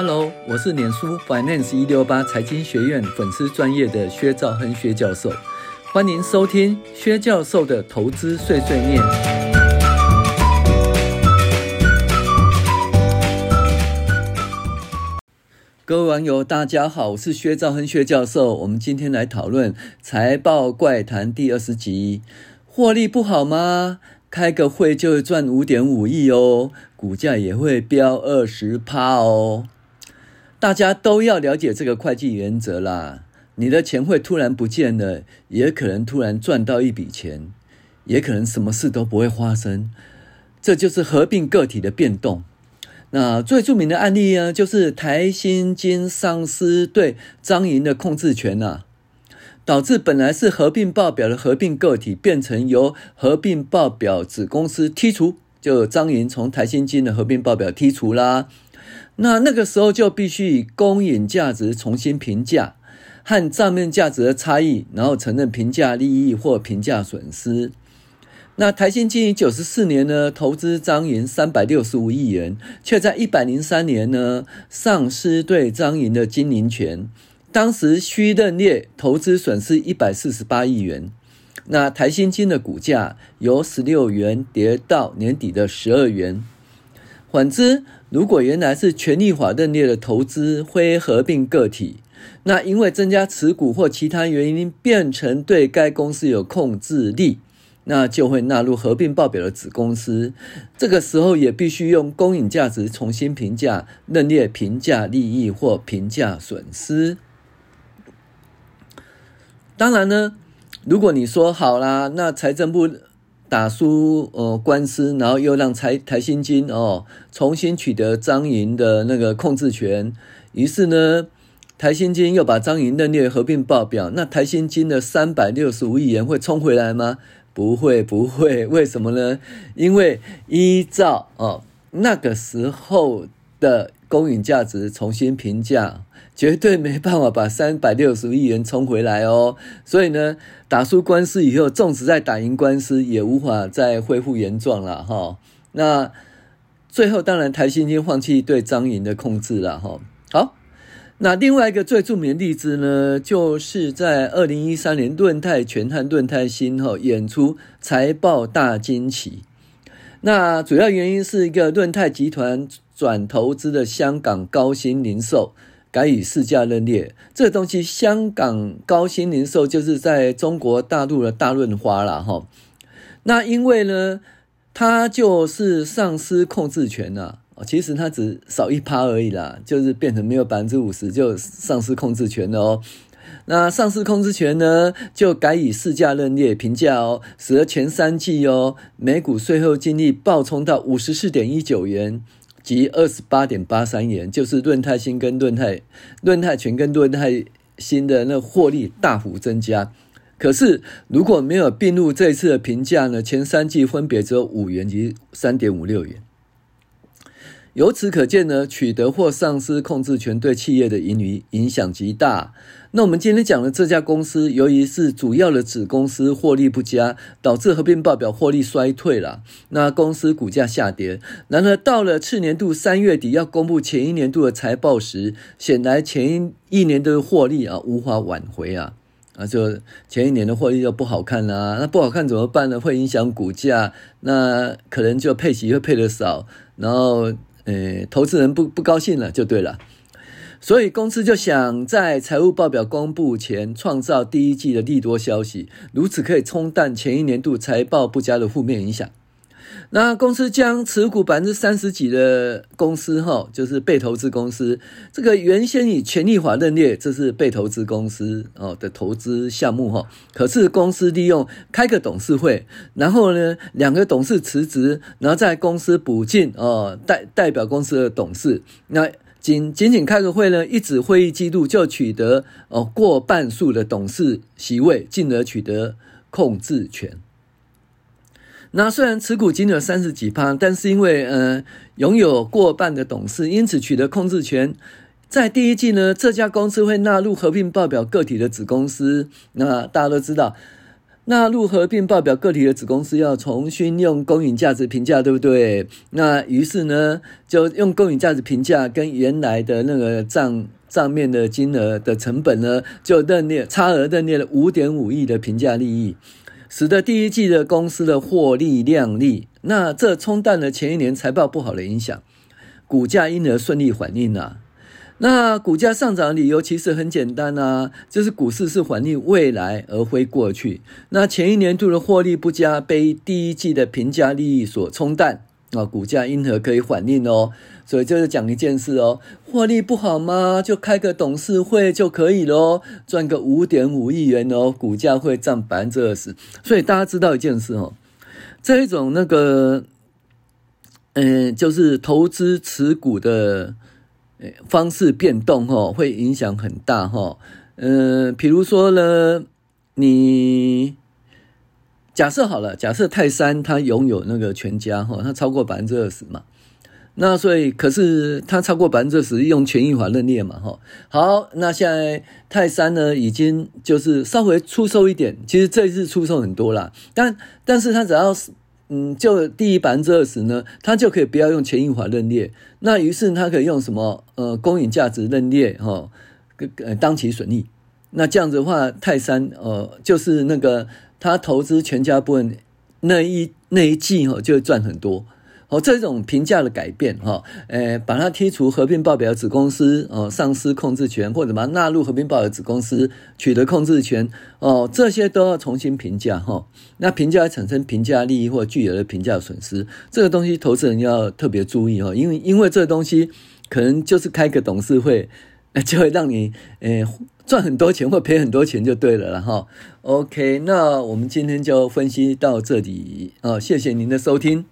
Hello，我是脸书 Finance 一六八财经学院粉丝专业的薛兆亨薛教授，欢迎收听薛教授的投资碎碎念。各位网友，大家好，我是薛兆亨薛教授。我们今天来讨论财报怪谈第二十集，获利不好吗？开个会就会赚五点五亿哦，股价也会飙二十趴哦。大家都要了解这个会计原则啦。你的钱会突然不见了，也可能突然赚到一笔钱，也可能什么事都不会发生。这就是合并个体的变动。那最著名的案例呢，就是台新金丧失对彰银的控制权啊。导致本来是合并报表的合并个体变成由合并报表子公司剔除，就彰银从台新金的合并报表剔除啦。那那个时候就必须以公允价值重新评价和账面价值的差异，然后承认评价利益或评价损失。那台新金于九十四年呢，投资彰银三百六十五亿元，却在一百零三年呢丧失对彰银的经营权。当时需认列投资损失一百四十八亿元，那台新金的股价由十六元跌到年底的十二元。反之，如果原来是权益法认列的投资非合并个体，那因为增加持股或其他原因变成对该公司有控制力，那就会纳入合并报表的子公司。这个时候也必须用公允价值重新评价，认列评价利益或评价损失。当然呢，如果你说好啦，那财政部打输呃官司，然后又让台台新金哦重新取得张银的那个控制权，于是呢，台新金又把张银认列合并报表，那台新金的三百六十五亿元会冲回来吗？不会，不会，为什么呢？因为依照哦那个时候的公允价值重新评价。绝对没办法把三百六十亿元冲回来哦，所以呢，打输官司以后，纵使再打赢官司，也无法再恢复原状了哈。那最后，当然台新金放弃对彰银的控制了哈。好，那另外一个最著名的例子呢，就是在二零一三年，润泰全和润泰新哈演出财报大惊奇。那主要原因是一个润泰集团转投资的香港高新零售。改以市价认列，这个东西，香港高新零售就是在中国大陆的大润发了哈。那因为呢，它就是丧失控制权了，其实它只少一趴而已啦，就是变成没有百分之五十就丧失控制权了哦。那丧失控制权呢，就改以市价认列评价哦，使得前三季哦，每股税后净利暴冲到五十四点一九元。即二十八点八三元，就是润泰新跟润泰、润泰全跟润泰新的那获利大幅增加。可是如果没有并入这一次的评价呢，前三季分别只有五元及三点五六元。由此可见呢，取得或丧失控制权对企业的盈余影响极大。那我们今天讲的这家公司，由于是主要的子公司获利不佳，导致合并报表获利衰退了。那公司股价下跌。然而到了次年度三月底要公布前一年度的财报时，显然前一年的获利啊无法挽回啊啊，就前一年的获利就不好看啦。那不好看怎么办呢？会影响股价，那可能就配息会配得少，然后。呃，投资人不不高兴了，就对了，所以公司就想在财务报表公布前创造第一季的利多消息，如此可以冲淡前一年度财报不佳的负面影响。那公司将持股百分之三十几的公司，哈，就是被投资公司。这个原先以权益法认列，这是被投资公司哦的投资项目，哈。可是公司利用开个董事会，然后呢，两个董事辞职，然后在公司补进哦代代表公司的董事。那仅仅仅开个会呢，一纸会议记录就取得哦过半数的董事席位，进而取得控制权。那虽然持股仅有三十几趴，但是因为呃拥有过半的董事，因此取得控制权。在第一季呢，这家公司会纳入合并报表个体的子公司。那大家都知道，纳入合并报表个体的子公司要重新用公允价值评价，对不对？那于是呢，就用公允价值评价跟原来的那个账账面的金额的成本呢，就认列差额认列了五点五亿的评价利益，使得第一季的公司的获利亮丽。那这冲淡了前一年财报不好的影响，股价因而顺利反应啊。那股价上涨理由其实很简单啊，就是股市是反映未来而非过去。那前一年度的获利不佳，被第一季的评价利益所冲淡啊，股价因何可以反应哦。所以就是讲一件事哦，获利不好吗？就开个董事会就可以咯，赚个五点五亿元哦，股价会涨百分之二十。所以大家知道一件事哦，这一种那个，嗯，就是投资持股的。方式变动哦，会影响很大哈。嗯，比如说呢，你假设好了，假设泰山他拥有那个全家哈，他超过百分之二十嘛。那所以，可是他超过百分之二十，用权益法认列嘛哈。好，那现在泰山呢，已经就是稍微出售一点，其实这一次出售很多啦，但但是他只要是。嗯，就第一百分之二十呢，他就可以不要用权益法认列，那于是他可以用什么？呃，公允价值认列哈，呃，当期损益。那这样子的话，泰山呃，就是那个他投资全家部分那一那一季哈，就会赚很多。哦，这种评价的改变，哈，诶，把它剔除合并报表子公司，哦，丧失控制权，或者把它纳入合并报表子公司取得控制权，哦，这些都要重新评价，哈。那评价产生评价利益或巨额的评价损失，这个东西投资人要特别注意，哈，因为因为这个东西可能就是开个董事会，就会让你，诶，赚很多钱或赔很多钱就对了，然后。OK，那我们今天就分析到这里，啊，谢谢您的收听。